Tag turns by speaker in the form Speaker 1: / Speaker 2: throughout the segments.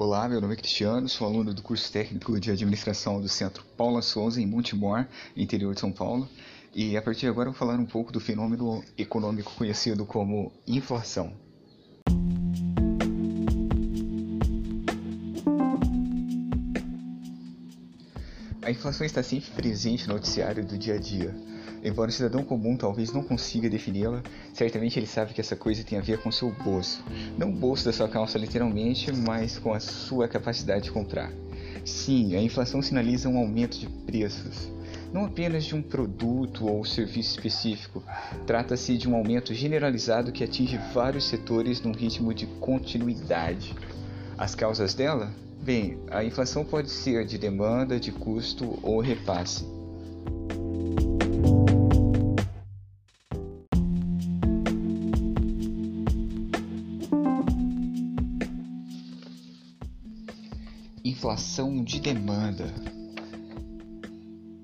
Speaker 1: Olá, meu nome é Cristiano, sou aluno do curso técnico de administração do Centro Paula Souza, em Montemor, interior de São Paulo. E a partir de agora eu vou falar um pouco do fenômeno econômico conhecido como inflação. A inflação está sempre presente no noticiário do dia a dia. Embora o cidadão comum talvez não consiga defini-la, certamente ele sabe que essa coisa tem a ver com seu bolso. Não o bolso da sua calça literalmente, mas com a sua capacidade de comprar. Sim, a inflação sinaliza um aumento de preços. Não apenas de um produto ou serviço específico, trata-se de um aumento generalizado que atinge vários setores num ritmo de continuidade. As causas dela? Bem, a inflação pode ser de demanda, de custo ou repasse. Inflação de demanda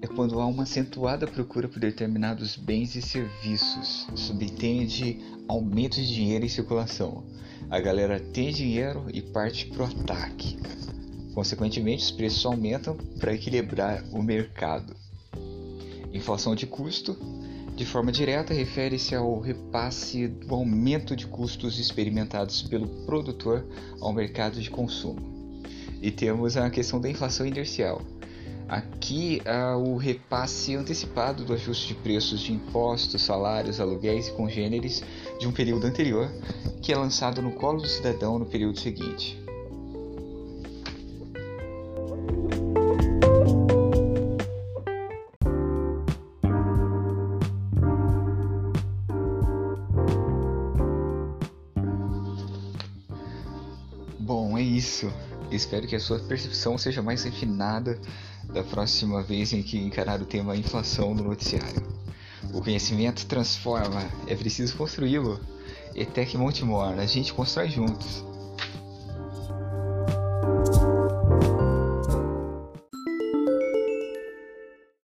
Speaker 1: é quando há uma acentuada procura por determinados bens e serviços, subtende aumento de dinheiro em circulação. A galera tem dinheiro e parte pro ataque. Consequentemente, os preços aumentam para equilibrar o mercado. Inflação de custo, de forma direta, refere-se ao repasse do aumento de custos experimentados pelo produtor ao mercado de consumo. E temos a questão da inflação inercial. Aqui há o repasse antecipado do ajuste de preços de impostos, salários, aluguéis e congêneres de um período anterior, que é lançado no colo do cidadão no período seguinte. Bom, é isso. Espero que a sua percepção seja mais refinada da próxima vez em que encarar o tema inflação no noticiário. O conhecimento transforma, é preciso construí-lo. ETEC Montemor, a gente constrói juntos.